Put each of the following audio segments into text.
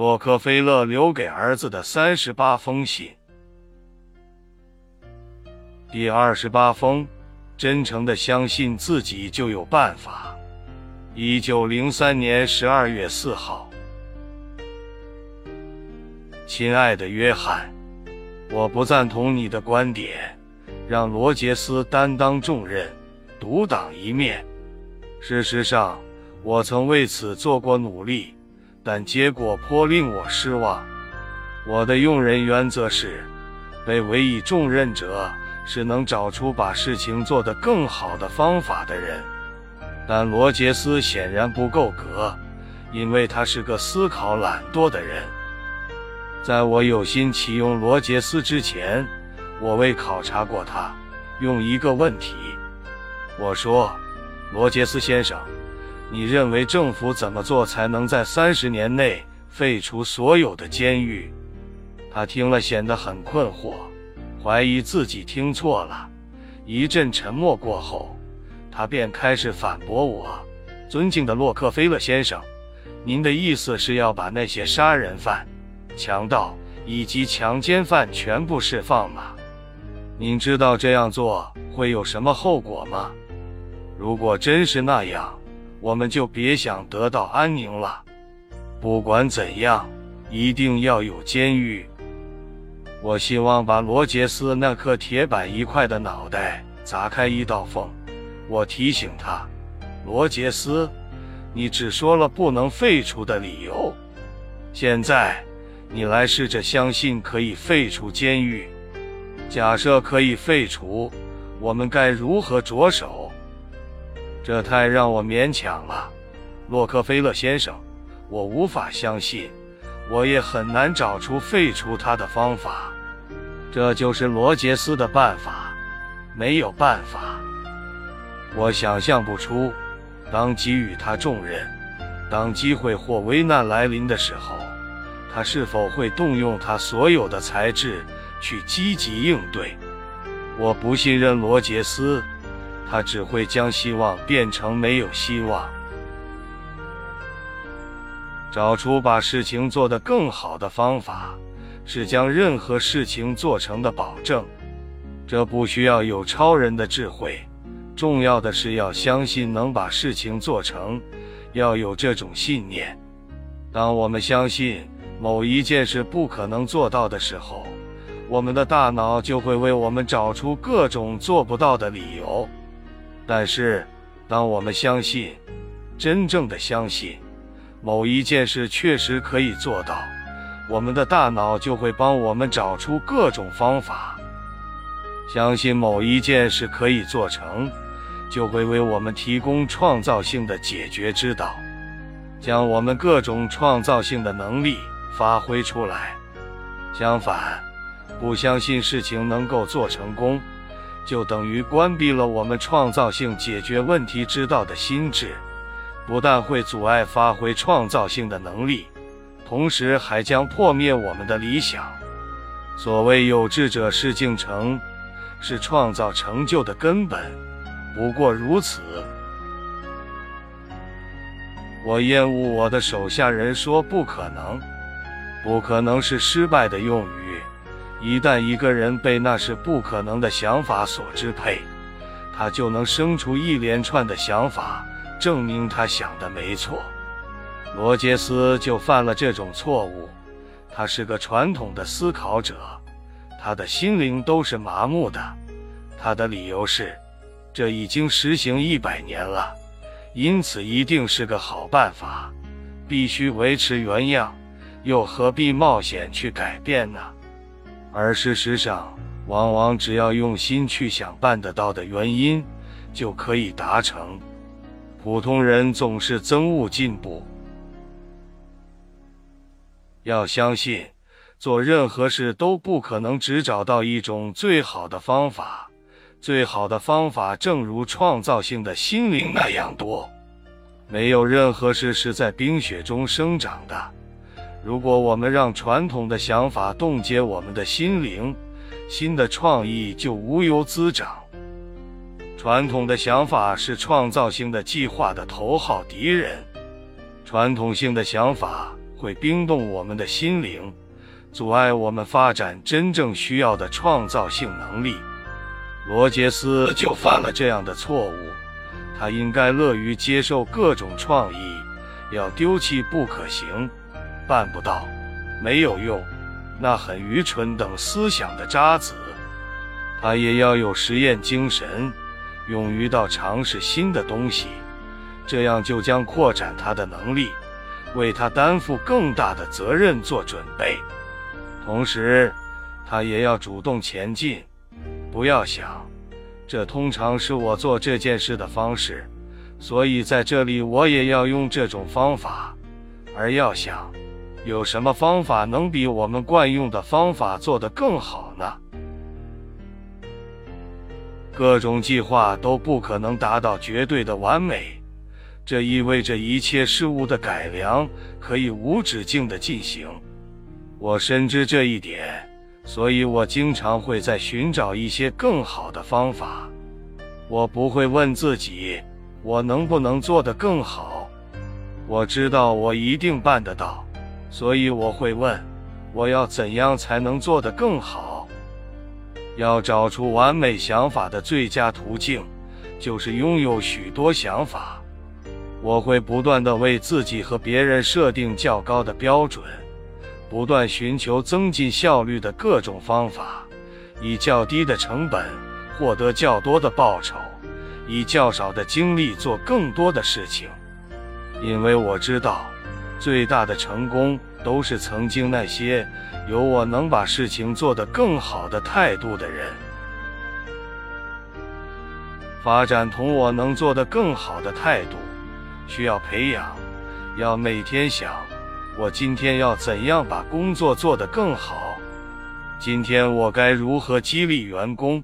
洛克菲勒留给儿子的三十八封信，第二十八封：真诚的相信自己就有办法。一九零三年十二月四号，亲爱的约翰，我不赞同你的观点，让罗杰斯担当重任，独当一面。事实上，我曾为此做过努力。但结果颇令我失望。我的用人原则是，被委以重任者是能找出把事情做得更好的方法的人。但罗杰斯显然不够格，因为他是个思考懒惰的人。在我有心启用罗杰斯之前，我未考察过他。用一个问题，我说：“罗杰斯先生。”你认为政府怎么做才能在三十年内废除所有的监狱？他听了显得很困惑，怀疑自己听错了。一阵沉默过后，他便开始反驳我：“尊敬的洛克菲勒先生，您的意思是要把那些杀人犯、强盗以及强奸犯全部释放吗？您知道这样做会有什么后果吗？如果真是那样，”我们就别想得到安宁了。不管怎样，一定要有监狱。我希望把罗杰斯那颗铁板一块的脑袋砸开一道缝。我提醒他：“罗杰斯，你只说了不能废除的理由。现在，你来试着相信可以废除监狱。假设可以废除，我们该如何着手？”这太让我勉强了，洛克菲勒先生，我无法相信，我也很难找出废除他的方法。这就是罗杰斯的办法，没有办法。我想象不出，当给予他重任，当机会或危难来临的时候，他是否会动用他所有的才智去积极应对。我不信任罗杰斯。他只会将希望变成没有希望。找出把事情做得更好的方法，是将任何事情做成的保证。这不需要有超人的智慧，重要的是要相信能把事情做成，要有这种信念。当我们相信某一件事不可能做到的时候，我们的大脑就会为我们找出各种做不到的理由。但是，当我们相信，真正的相信，某一件事确实可以做到，我们的大脑就会帮我们找出各种方法。相信某一件事可以做成，就会为我们提供创造性的解决之道，将我们各种创造性的能力发挥出来。相反，不相信事情能够做成功。就等于关闭了我们创造性解决问题之道的心智，不但会阻碍发挥创造性的能力，同时还将破灭我们的理想。所谓有志者事竟成，是创造成就的根本，不过如此。我厌恶我的手下人说不可能，不可能是失败的用语。一旦一个人被那是不可能的想法所支配，他就能生出一连串的想法，证明他想的没错。罗杰斯就犯了这种错误。他是个传统的思考者，他的心灵都是麻木的。他的理由是，这已经实行一百年了，因此一定是个好办法，必须维持原样，又何必冒险去改变呢？而事实上，往往只要用心去想办得到的原因，就可以达成。普通人总是憎恶进步。要相信，做任何事都不可能只找到一种最好的方法。最好的方法，正如创造性的心灵那样多。没有任何事是在冰雪中生长的。如果我们让传统的想法冻结我们的心灵，新的创意就无由滋长。传统的想法是创造性的计划的头号敌人。传统性的想法会冰冻我们的心灵，阻碍我们发展真正需要的创造性能力。罗杰斯就犯了这样的错误。他应该乐于接受各种创意，要丢弃不可行、办不到、没有用、那很愚蠢等思想的渣子。他也要有实验精神，勇于到尝试新的东西，这样就将扩展他的能力，为他担负更大的责任做准备。同时，他也要主动前进，不要想。这通常是我做这件事的方式，所以在这里我也要用这种方法。而要想，有什么方法能比我们惯用的方法做得更好呢？各种计划都不可能达到绝对的完美，这意味着一切事物的改良可以无止境地进行。我深知这一点。所以我经常会在寻找一些更好的方法。我不会问自己，我能不能做得更好。我知道我一定办得到，所以我会问，我要怎样才能做得更好？要找出完美想法的最佳途径，就是拥有许多想法。我会不断地为自己和别人设定较高的标准。不断寻求增进效率的各种方法，以较低的成本获得较多的报酬，以较少的精力做更多的事情。因为我知道，最大的成功都是曾经那些有我能把事情做得更好的态度的人。发展同我能做得更好的态度，需要培养，要每天想。我今天要怎样把工作做得更好？今天我该如何激励员工？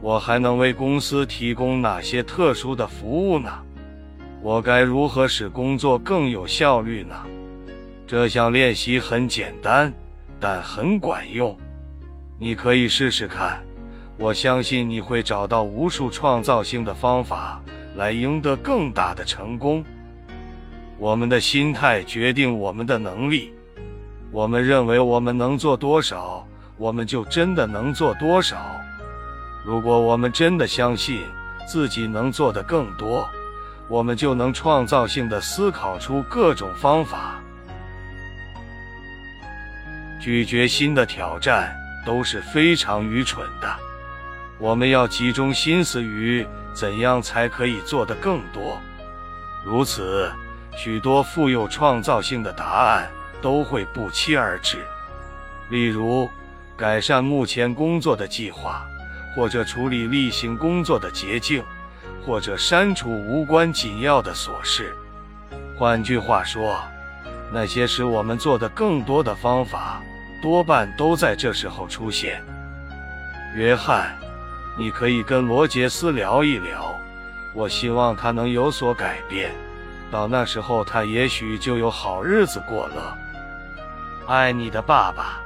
我还能为公司提供哪些特殊的服务呢？我该如何使工作更有效率呢？这项练习很简单，但很管用。你可以试试看。我相信你会找到无数创造性的方法来赢得更大的成功。我们的心态决定我们的能力。我们认为我们能做多少，我们就真的能做多少。如果我们真的相信自己能做得更多，我们就能创造性的思考出各种方法。拒绝新的挑战都是非常愚蠢的。我们要集中心思于怎样才可以做得更多，如此。许多富有创造性的答案都会不期而至，例如改善目前工作的计划，或者处理例行工作的捷径，或者删除无关紧要的琐事。换句话说，那些使我们做的更多的方法，多半都在这时候出现。约翰，你可以跟罗杰斯聊一聊，我希望他能有所改变。到那时候，他也许就有好日子过了。爱你的爸爸。